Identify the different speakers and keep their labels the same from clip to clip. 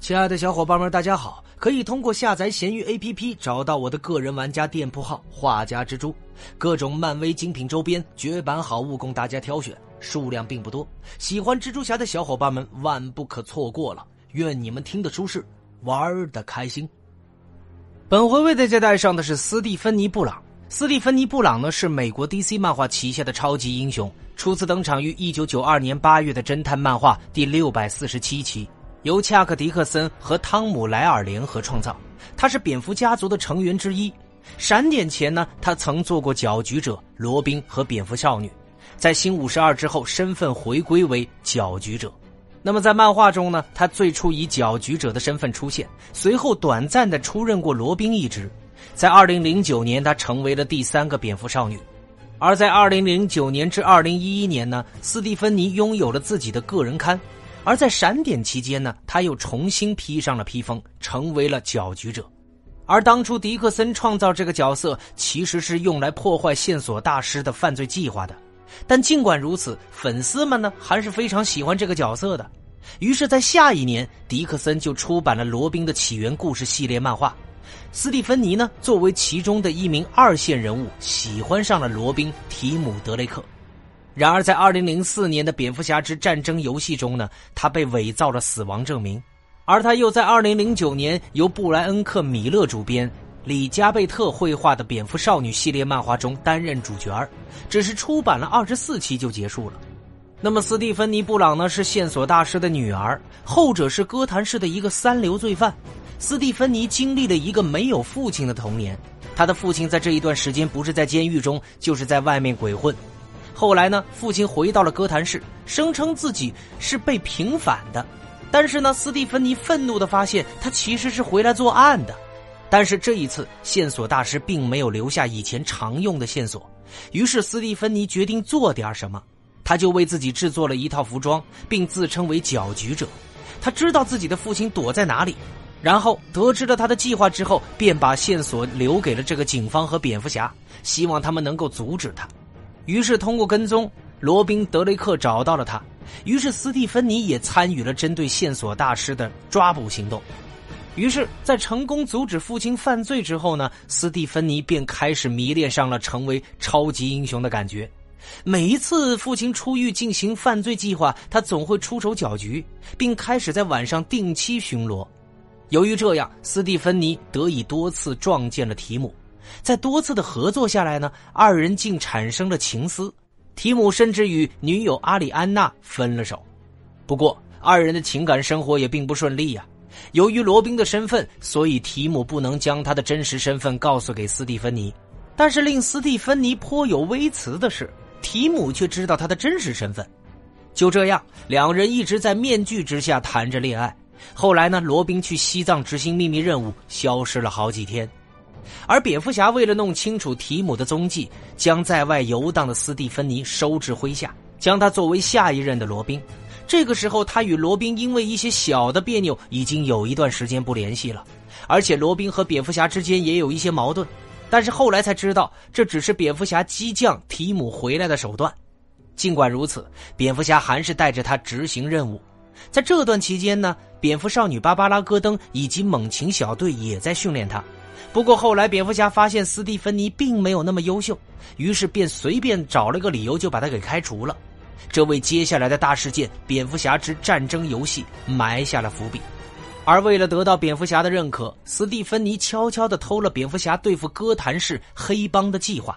Speaker 1: 亲爱的小伙伴们，大家好！可以通过下载闲鱼 APP 找到我的个人玩家店铺号“画家蜘蛛”，各种漫威精品周边、绝版好物供大家挑选，数量并不多。喜欢蜘蛛侠的小伙伴们万不可错过了！愿你们听得舒适，玩的开心。本回为大家带上的是斯蒂芬妮·布朗。斯蒂芬妮·布朗呢是美国 DC 漫画旗下的超级英雄，初次登场于1992年8月的侦探漫画第647期。由恰克·迪克森和汤姆·莱尔联合创造，他是蝙蝠家族的成员之一。闪点前呢，他曾做过搅局者、罗宾和蝙蝠少女，在新五十二之后，身份回归为搅局者。那么在漫画中呢，他最初以搅局者的身份出现，随后短暂的出任过罗宾一职。在二零零九年，他成为了第三个蝙蝠少女。而在二零零九年至二零一一年呢，斯蒂芬妮拥有了自己的个人刊。而在闪点期间呢，他又重新披上了披风，成为了搅局者。而当初迪克森创造这个角色，其实是用来破坏线索大师的犯罪计划的。但尽管如此，粉丝们呢还是非常喜欢这个角色的。于是，在下一年，迪克森就出版了《罗宾的起源故事》系列漫画。斯蒂芬妮呢，作为其中的一名二线人物，喜欢上了罗宾·提姆·德雷克。然而，在二零零四年的《蝙蝠侠之战争游戏》中呢，他被伪造了死亡证明，而他又在二零零九年由布莱恩·克米勒主编、里加贝特绘画的《蝙蝠少女》系列漫画中担任主角只是出版了二十四期就结束了。那么，斯蒂芬妮·布朗呢，是线索大师的女儿，后者是哥谭市的一个三流罪犯。斯蒂芬妮经历了一个没有父亲的童年，他的父亲在这一段时间不是在监狱中，就是在外面鬼混。后来呢，父亲回到了哥谭市，声称自己是被平反的。但是呢，斯蒂芬妮愤怒的发现，他其实是回来作案的。但是这一次，线索大师并没有留下以前常用的线索。于是，斯蒂芬妮决定做点什么。他就为自己制作了一套服装，并自称为搅局者。他知道自己的父亲躲在哪里，然后得知了他的计划之后，便把线索留给了这个警方和蝙蝠侠，希望他们能够阻止他。于是，通过跟踪，罗宾·德雷克找到了他。于是，斯蒂芬妮也参与了针对线索大师的抓捕行动。于是，在成功阻止父亲犯罪之后呢，斯蒂芬妮便开始迷恋上了成为超级英雄的感觉。每一次父亲出狱进行犯罪计划，他总会出手搅局，并开始在晚上定期巡逻。由于这样，斯蒂芬妮得以多次撞见了提姆。在多次的合作下来呢，二人竟产生了情思。提姆甚至与女友阿里安娜分了手。不过，二人的情感生活也并不顺利呀。由于罗宾的身份，所以提姆不能将他的真实身份告诉给斯蒂芬妮。但是令斯蒂芬妮颇有微词的是，提姆却知道他的真实身份。就这样，两人一直在面具之下谈着恋爱。后来呢，罗宾去西藏执行秘密任务，消失了好几天。而蝙蝠侠为了弄清楚提姆的踪迹，将在外游荡的斯蒂芬妮收至麾下，将他作为下一任的罗宾。这个时候，他与罗宾因为一些小的别扭，已经有一段时间不联系了。而且，罗宾和蝙蝠侠之间也有一些矛盾。但是后来才知道，这只是蝙蝠侠激将提姆回来的手段。尽管如此，蝙蝠侠还是带着他执行任务。在这段期间呢，蝙蝠少女芭芭拉·戈登以及猛禽小队也在训练他。不过后来，蝙蝠侠发现斯蒂芬妮并没有那么优秀，于是便随便找了个理由就把他给开除了。这为接下来的大事件《蝙蝠侠之战争游戏》埋下了伏笔。而为了得到蝙蝠侠的认可，斯蒂芬妮悄悄地偷了蝙蝠侠对付哥谭市黑帮的计划。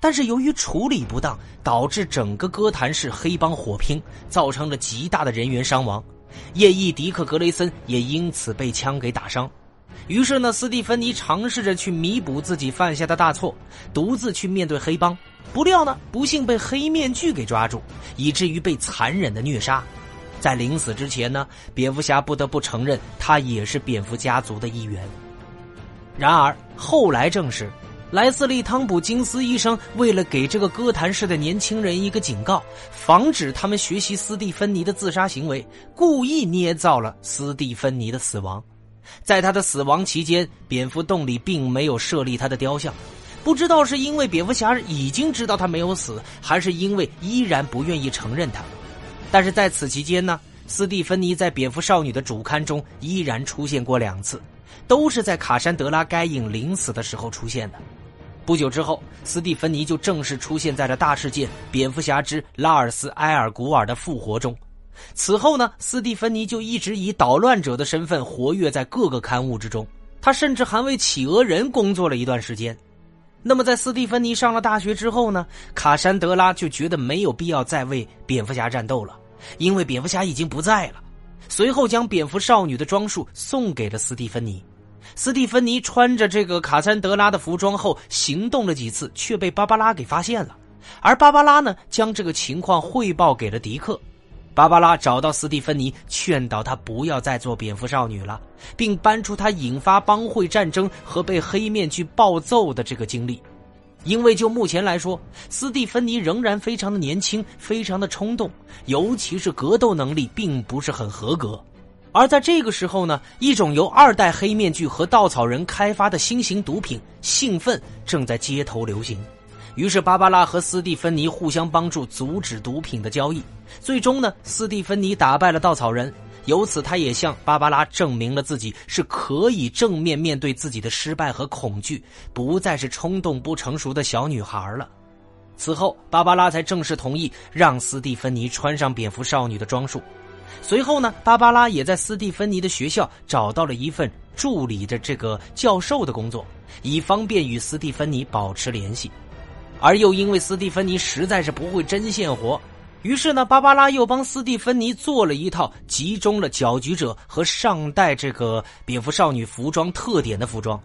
Speaker 1: 但是由于处理不当，导致整个哥谭市黑帮火拼，造成了极大的人员伤亡。夜翼迪克·格雷森也因此被枪给打伤。于是呢，斯蒂芬妮尝试着去弥补自己犯下的大错，独自去面对黑帮。不料呢，不幸被黑面具给抓住，以至于被残忍的虐杀。在临死之前呢，蝙蝠侠不得不承认他也是蝙蝠家族的一员。然而后来证实，莱斯利·汤普金斯医生为了给这个哥谭市的年轻人一个警告，防止他们学习斯蒂芬妮的自杀行为，故意捏造了斯蒂芬妮的死亡。在他的死亡期间，蝙蝠洞里并没有设立他的雕像，不知道是因为蝙蝠侠已经知道他没有死，还是因为依然不愿意承认他。但是在此期间呢，斯蒂芬妮在蝙蝠少女的主刊中依然出现过两次，都是在卡珊德拉该隐临死的时候出现的。不久之后，斯蒂芬妮就正式出现在了大事件《蝙蝠侠之拉尔斯·埃尔古尔的复活》中。此后呢，斯蒂芬妮就一直以捣乱者的身份活跃在各个刊物之中。他甚至还为企鹅人工作了一段时间。那么，在斯蒂芬妮上了大学之后呢，卡珊德拉就觉得没有必要再为蝙蝠侠战斗了，因为蝙蝠侠已经不在了。随后，将蝙蝠少女的装束送给了斯蒂芬妮。斯蒂芬妮穿着这个卡珊德拉的服装后行动了几次，却被芭芭拉给发现了。而芭芭拉呢，将这个情况汇报给了迪克。芭芭拉找到斯蒂芬妮，劝导她不要再做蝙蝠少女了，并搬出她引发帮会战争和被黑面具暴揍的这个经历。因为就目前来说，斯蒂芬妮仍然非常的年轻，非常的冲动，尤其是格斗能力并不是很合格。而在这个时候呢，一种由二代黑面具和稻草人开发的新型毒品——兴奋正在街头流行。于是，芭芭拉和斯蒂芬妮互相帮助，阻止毒品的交易。最终呢，斯蒂芬妮打败了稻草人，由此他也向芭芭拉证明了自己是可以正面面对自己的失败和恐惧，不再是冲动不成熟的小女孩了。此后，芭芭拉才正式同意让斯蒂芬妮穿上蝙蝠少女的装束。随后呢，芭芭拉也在斯蒂芬妮的学校找到了一份助理的这个教授的工作，以方便与斯蒂芬妮保持联系。而又因为斯蒂芬妮实在是不会针线活，于是呢，芭芭拉又帮斯蒂芬妮做了一套集中了搅局者和上代这个蝙蝠少女服装特点的服装。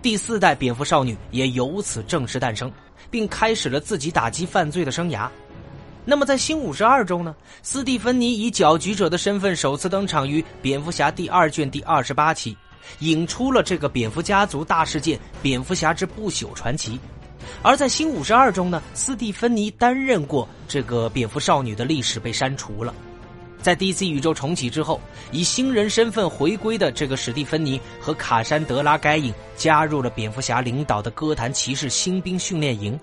Speaker 1: 第四代蝙蝠少女也由此正式诞生，并开始了自己打击犯罪的生涯。那么，在新五十二中呢，斯蒂芬妮以搅局者的身份首次登场于蝙蝠侠第二卷第二十八期，引出了这个蝙蝠家族大事件——蝙蝠侠之不朽传奇。而在新五十二中呢，斯蒂芬妮担任过这个蝙蝠少女的历史被删除了。在 DC 宇宙重启之后，以新人身份回归的这个史蒂芬妮和卡珊德拉该隐加入了蝙蝠侠领导的哥谭骑士新兵训练营，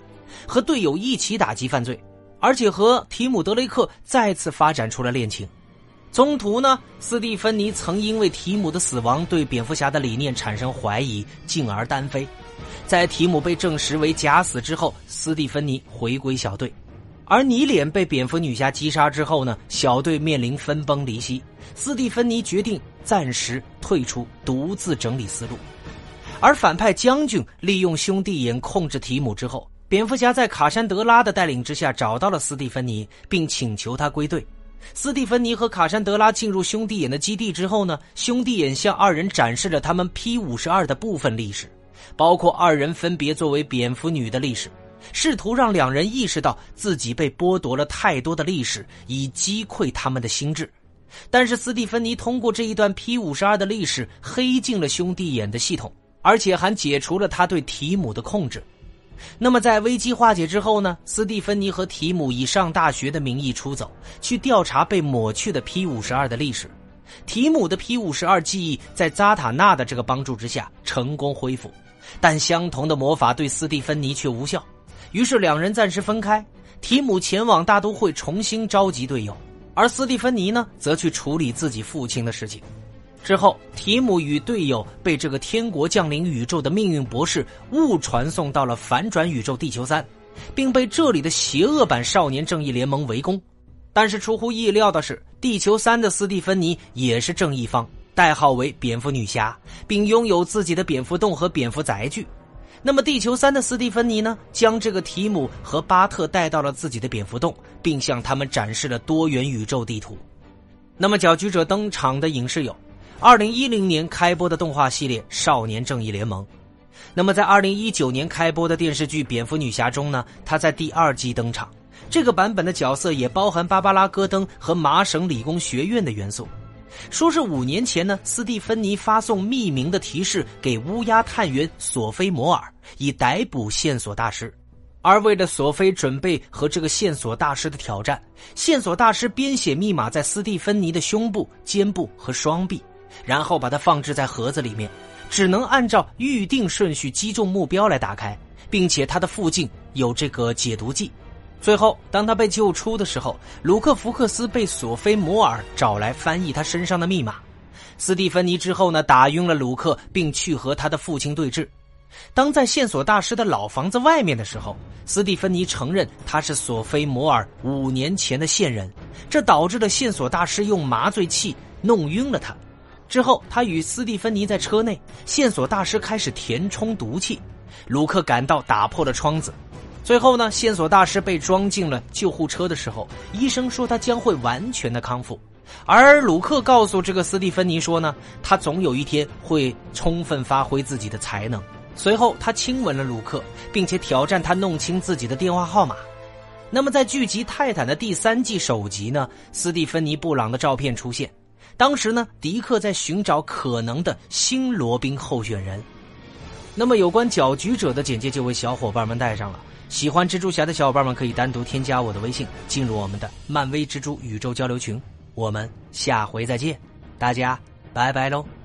Speaker 1: 和队友一起打击犯罪。而且和提姆·德雷克再次发展出了恋情。中途呢，斯蒂芬妮曾因为提姆的死亡对蝙蝠侠的理念产生怀疑，进而单飞。在提姆被证实为假死之后，斯蒂芬妮回归小队。而尼脸被蝙蝠女侠击杀之后呢，小队面临分崩离析。斯蒂芬妮决定暂时退出，独自整理思路。而反派将军利用兄弟眼控制提姆之后。蝙蝠侠在卡珊德拉的带领之下找到了斯蒂芬妮，并请求他归队。斯蒂芬妮和卡珊德拉进入兄弟眼的基地之后呢，兄弟眼向二人展示了他们 P 五十二的部分历史，包括二人分别作为蝙蝠女的历史，试图让两人意识到自己被剥夺了太多的历史，以击溃他们的心智。但是斯蒂芬妮通过这一段 P 五十二的历史，黑进了兄弟眼的系统，而且还解除了他对提姆的控制。那么，在危机化解之后呢？斯蒂芬妮和提姆以上大学的名义出走，去调查被抹去的 P 五十二的历史。提姆的 P 五十二记忆在扎塔纳的这个帮助之下成功恢复，但相同的魔法对斯蒂芬妮却无效。于是两人暂时分开。提姆前往大都会重新召集队友，而斯蒂芬妮呢，则去处理自己父亲的事情。之后，提姆与队友被这个天国降临宇宙的命运博士误传送到了反转宇宙地球三，并被这里的邪恶版少年正义联盟围攻。但是出乎意料的是，地球三的斯蒂芬妮也是正义方，代号为蝙蝠女侠，并拥有自己的蝙蝠洞和蝙蝠载具。那么，地球三的斯蒂芬妮呢，将这个提姆和巴特带到了自己的蝙蝠洞，并向他们展示了多元宇宙地图。那么，搅局者登场的影视有。二零一零年开播的动画系列《少年正义联盟》，那么在二零一九年开播的电视剧《蝙蝠女侠》中呢，她在第二季登场。这个版本的角色也包含芭芭拉·戈登和麻省理工学院的元素。说是五年前呢，斯蒂芬妮发送匿名的提示给乌鸦探员索菲·摩尔，以逮捕线索大师。而为了索菲准备和这个线索大师的挑战，线索大师编写密码在斯蒂芬妮的胸部、肩部和双臂。然后把它放置在盒子里面，只能按照预定顺序击中目标来打开，并且它的附近有这个解毒剂。最后，当他被救出的时候，鲁克·福克斯被索菲·摩尔找来翻译他身上的密码。斯蒂芬妮之后呢，打晕了鲁克，并去和他的父亲对峙。当在线索大师的老房子外面的时候，斯蒂芬妮承认他是索菲·摩尔五年前的线人，这导致了线索大师用麻醉器弄晕了他。之后，他与斯蒂芬妮在车内，线索大师开始填充毒气，鲁克赶到打破了窗子。最后呢，线索大师被装进了救护车的时候，医生说他将会完全的康复，而鲁克告诉这个斯蒂芬妮说呢，他总有一天会充分发挥自己的才能。随后，他亲吻了鲁克，并且挑战他弄清自己的电话号码。那么，在剧集《泰坦》的第三季首集呢，斯蒂芬妮·布朗的照片出现。当时呢，迪克在寻找可能的新罗宾候选人。那么，有关搅局者的简介就为小伙伴们带上了。喜欢蜘蛛侠的小伙伴们可以单独添加我的微信，进入我们的漫威蜘蛛宇宙交流群。我们下回再见，大家拜拜喽。